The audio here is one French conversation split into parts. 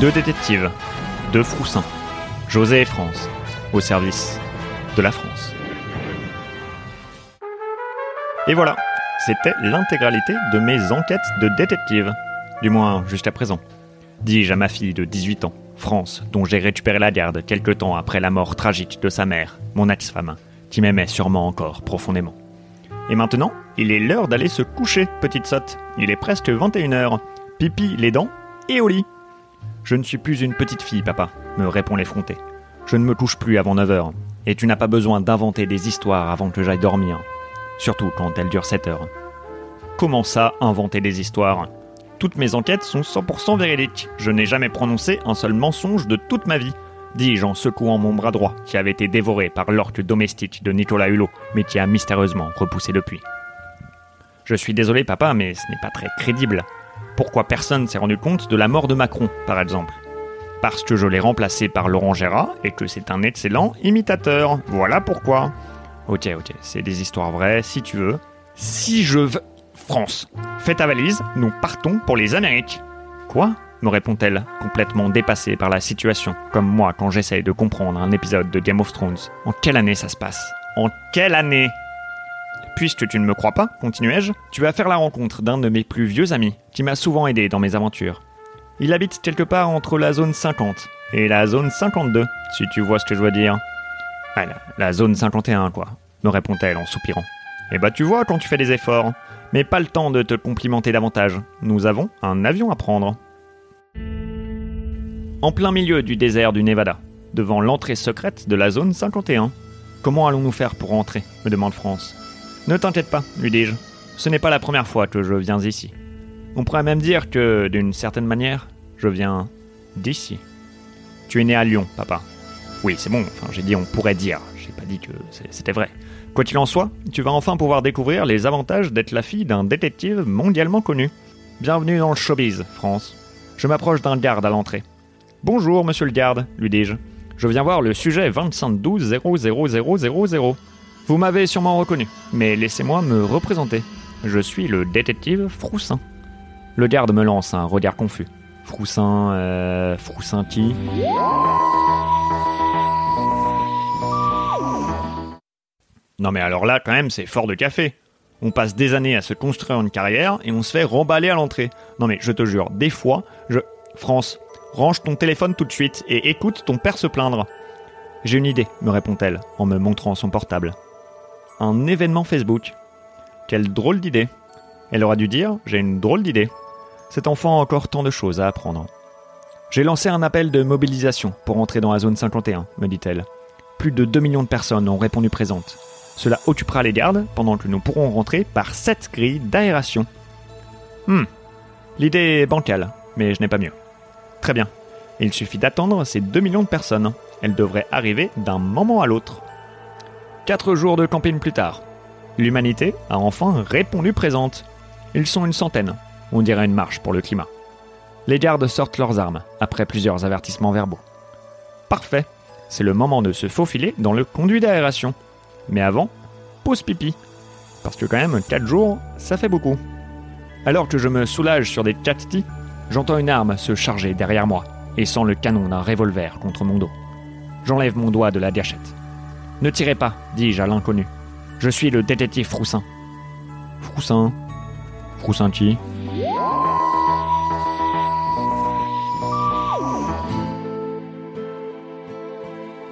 Deux détectives, deux froussins, José et France, au service de la France. Et voilà, c'était l'intégralité de mes enquêtes de détective, du moins jusqu'à présent. Dis-je à ma fille de 18 ans, France, dont j'ai récupéré la garde quelque temps après la mort tragique de sa mère, mon ex-femme, qui m'aimait sûrement encore profondément. Et maintenant, il est l'heure d'aller se coucher, petite sotte. Il est presque 21h. Pipi les dents et au lit. Je ne suis plus une petite fille, papa, me répond l'effronté. Je ne me couche plus avant 9h. Et tu n'as pas besoin d'inventer des histoires avant que j'aille dormir. Surtout quand elles durent 7 heures. Comment ça, inventer des histoires? Toutes mes enquêtes sont 100% véridiques. Je n'ai jamais prononcé un seul mensonge de toute ma vie dis-je en secouant mon bras droit, qui avait été dévoré par l'orque domestique de Nicolas Hulot, mais qui a mystérieusement repoussé depuis. Je suis désolé, papa, mais ce n'est pas très crédible. Pourquoi personne s'est rendu compte de la mort de Macron, par exemple? Parce que je l'ai remplacé par Laurent Gérard et que c'est un excellent imitateur. Voilà pourquoi. Ok, ok, c'est des histoires vraies, si tu veux. Si je veux. France, fais ta valise, nous partons pour les Amériques. Quoi? me répond-elle, complètement dépassée par la situation, comme moi quand j'essaye de comprendre un épisode de Game of Thrones. En quelle année ça se passe? En quelle année? Puisque tu ne me crois pas, continuai-je, tu vas faire la rencontre d'un de mes plus vieux amis, qui m'a souvent aidé dans mes aventures. Il habite quelque part entre la zone 50 et la zone 52, si tu vois ce que je veux dire. Ah, la, la zone 51, quoi, me répond-elle en soupirant. Eh bah tu vois quand tu fais des efforts. Mais pas le temps de te complimenter davantage. Nous avons un avion à prendre en plein milieu du désert du Nevada, devant l'entrée secrète de la zone 51. Comment allons-nous faire pour entrer me demande France. Ne t'inquiète pas, lui dis-je. Ce n'est pas la première fois que je viens ici. On pourrait même dire que, d'une certaine manière, je viens d'ici. Tu es né à Lyon, papa. Oui, c'est bon, enfin, j'ai dit on pourrait dire, j'ai pas dit que c'était vrai. Quoi qu'il en soit, tu vas enfin pouvoir découvrir les avantages d'être la fille d'un détective mondialement connu. Bienvenue dans le showbiz, France. Je m'approche d'un garde à l'entrée. Bonjour, monsieur le garde, lui dis-je. Je viens voir le sujet 2512 00000. Vous m'avez sûrement reconnu, mais laissez-moi me représenter. Je suis le détective Froussin. Le garde me lance un regard confus. Froussin, euh. Froussin qui? Non mais alors là, quand même, c'est fort de café. On passe des années à se construire une carrière et on se fait remballer à l'entrée. Non mais je te jure, des fois, je... France, Range ton téléphone tout de suite et écoute ton père se plaindre. J'ai une idée, me répond-elle en me montrant son portable. Un événement Facebook. Quelle drôle d'idée. Elle aura dû dire J'ai une drôle d'idée. Cet enfant a encore tant de choses à apprendre. J'ai lancé un appel de mobilisation pour entrer dans la zone 51, me dit-elle. Plus de 2 millions de personnes ont répondu présentes. Cela occupera les gardes pendant que nous pourrons rentrer par 7 grilles d'aération. Hmm. L'idée est bancale, mais je n'ai pas mieux. Très bien. Il suffit d'attendre ces 2 millions de personnes. Elles devraient arriver d'un moment à l'autre. Quatre jours de camping plus tard, l'humanité a enfin répondu présente. Ils sont une centaine. On dirait une marche pour le climat. Les gardes sortent leurs armes, après plusieurs avertissements verbaux. Parfait. C'est le moment de se faufiler dans le conduit d'aération. Mais avant, pause pipi. Parce que quand même, 4 jours, ça fait beaucoup. Alors que je me soulage sur des chattis, J'entends une arme se charger derrière moi et sens le canon d'un revolver contre mon dos. J'enlève mon doigt de la gâchette. Ne tirez pas, dis-je à l'inconnu. Je suis le détective Froussin. Froussin Froussin qui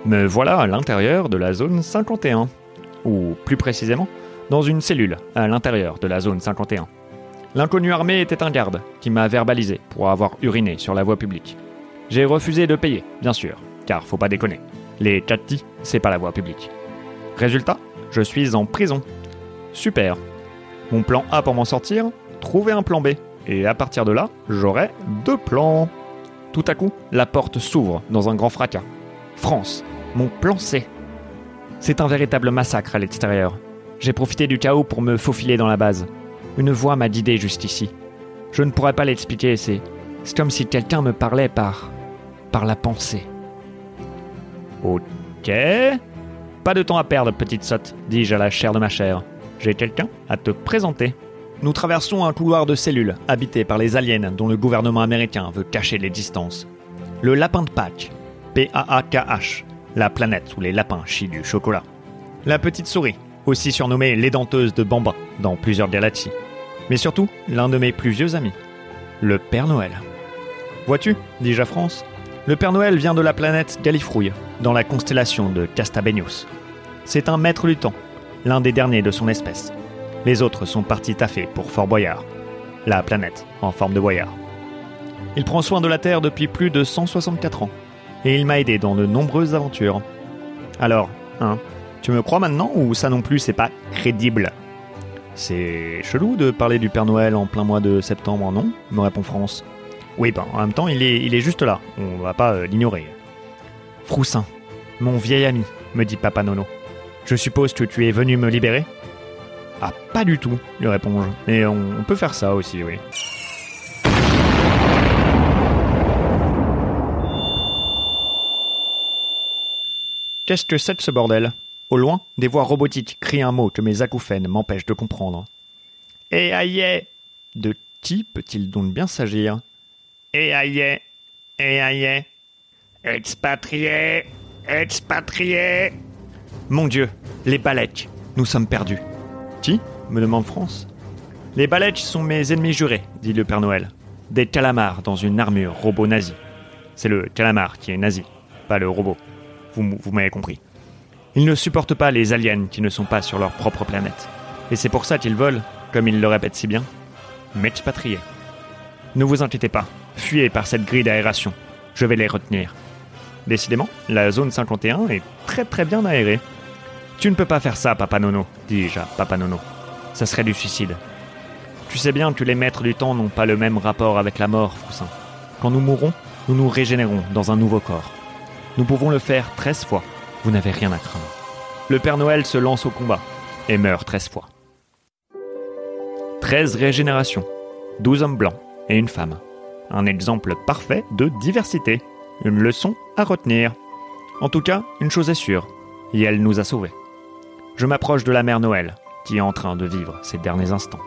Me voilà à l'intérieur de la zone 51. Ou plus précisément, dans une cellule à l'intérieur de la zone 51. L'inconnu armé était un garde qui m'a verbalisé pour avoir uriné sur la voie publique. J'ai refusé de payer, bien sûr, car faut pas déconner. Les chatti, c'est pas la voie publique. Résultat, je suis en prison. Super. Mon plan A pour m'en sortir, trouver un plan B. Et à partir de là, j'aurai deux plans. Tout à coup, la porte s'ouvre dans un grand fracas. France, mon plan C. C'est un véritable massacre à l'extérieur. J'ai profité du chaos pour me faufiler dans la base. Une voix m'a guidé jusqu'ici. Je ne pourrais pas l'expliquer, c'est. C'est comme si quelqu'un me parlait par. par la pensée. Ok. Pas de temps à perdre, petite sotte, dis-je à la chair de ma chair. J'ai quelqu'un à te présenter. Nous traversons un couloir de cellules habité par les aliens dont le gouvernement américain veut cacher les distances. Le lapin de Pâques, P-A-A-K-H, la planète où les lapins chient du chocolat. La petite souris, aussi surnommée l'édenteuse de Bamba dans plusieurs galaxies. Mais surtout, l'un de mes plus vieux amis, le Père Noël. Vois-tu, dis-je à France, le Père Noël vient de la planète Gallifrouille, dans la constellation de Castabenius. C'est un maître du l'un des derniers de son espèce. Les autres sont partis taffer pour Fort Boyard, la planète en forme de boyard. Il prend soin de la Terre depuis plus de 164 ans, et il m'a aidé dans de nombreuses aventures. Alors, hein, tu me crois maintenant ou ça non plus c'est pas crédible? C'est chelou de parler du Père Noël en plein mois de septembre, non me répond France. Oui, ben en même temps il est, il est juste là, on va pas euh, l'ignorer. Froussin, mon vieil ami, me dit Papa Nono. Je suppose que tu es venu me libérer? Ah, pas du tout, lui réponds-je. Mais on, on peut faire ça aussi, oui. Qu'est-ce que c'est de ce bordel? Au loin, des voix robotiques crient un mot que mes acouphènes m'empêchent de comprendre. Eh aïe De qui peut-il donc bien s'agir? Eh aïe Eh aïe Expatrié Expatrié Mon Dieu, les Balèques, nous sommes perdus. Qui me demande France. Les Balèques sont mes ennemis jurés, dit le Père Noël. Des calamars dans une armure robot nazi. C'est le calamar qui est nazi, pas le robot. Vous m'avez compris. Ils ne supportent pas les aliens qui ne sont pas sur leur propre planète. Et c'est pour ça qu'ils veulent, comme ils le répètent si bien, m'expatrier. Ne vous inquiétez pas, fuyez par cette grille d'aération. Je vais les retenir. Décidément, la zone 51 est très très bien aérée. Tu ne peux pas faire ça, Papa Nono, dis-je à Papa Nono. Ça serait du suicide. Tu sais bien que les maîtres du temps n'ont pas le même rapport avec la mort, Froussin. Quand nous mourrons, nous nous régénérons dans un nouveau corps. Nous pouvons le faire 13 fois. Vous n'avez rien à craindre. Le Père Noël se lance au combat et meurt 13 fois. 13 régénérations, 12 hommes blancs et une femme. Un exemple parfait de diversité. Une leçon à retenir. En tout cas, une chose est sûre, et elle nous a sauvés. Je m'approche de la mère Noël, qui est en train de vivre ses derniers instants.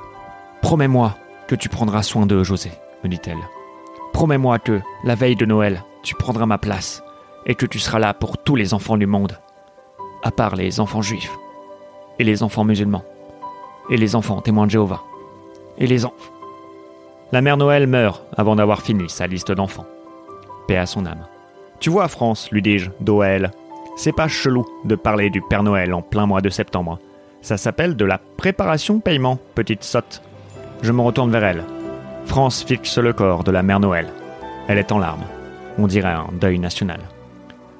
Promets-moi que tu prendras soin d'eux, José, me dit-elle. Promets-moi que, la veille de Noël, tu prendras ma place et que tu seras là pour tous les enfants du monde, à part les enfants juifs, et les enfants musulmans, et les enfants témoins de Jéhovah, et les enfants. La mère Noël meurt avant d'avoir fini sa liste d'enfants. Paix à son âme. Tu vois, France, lui dis-je, elle, c'est pas chelou de parler du Père Noël en plein mois de septembre. Ça s'appelle de la préparation paiement, petite sotte. Je me retourne vers elle. France fixe le corps de la mère Noël. Elle est en larmes. On dirait un deuil national.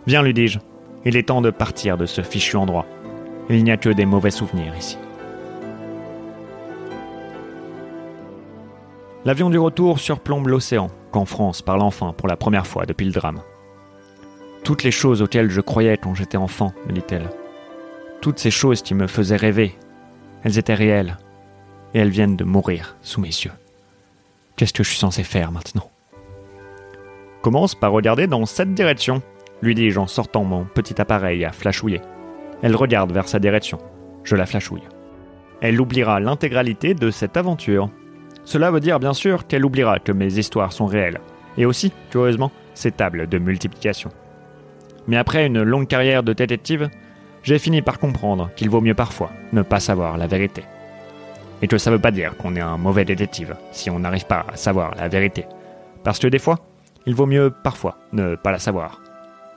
Viens, lui dis-je. Il est temps de partir de ce fichu endroit. Il n'y a que des mauvais souvenirs ici. L'avion du retour surplombe l'océan quand France parle enfin pour la première fois depuis le drame. Toutes les choses auxquelles je croyais quand j'étais enfant, me dit-elle. Toutes ces choses qui me faisaient rêver, elles étaient réelles. Et elles viennent de mourir sous mes yeux. Qu'est-ce que je suis censé faire maintenant? Commence par regarder dans cette direction, lui dis-je en sortant mon petit appareil à flashouiller. Elle regarde vers sa direction. Je la flashouille. Elle oubliera l'intégralité de cette aventure. Cela veut dire bien sûr qu'elle oubliera que mes histoires sont réelles, et aussi, curieusement, ces tables de multiplication. Mais après une longue carrière de détective, j'ai fini par comprendre qu'il vaut mieux parfois ne pas savoir la vérité. Et que ça veut pas dire qu'on est un mauvais détective si on n'arrive pas à savoir la vérité. Parce que des fois, il vaut mieux parfois ne pas la savoir.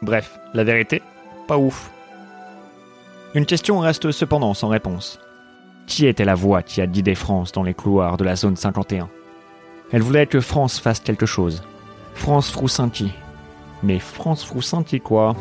Bref, la vérité, pas ouf. Une question reste cependant sans réponse. Qui était la voix qui a guidé France dans les couloirs de la zone 51 Elle voulait que France fasse quelque chose. France Froussinti. Mais France Froussinti quoi?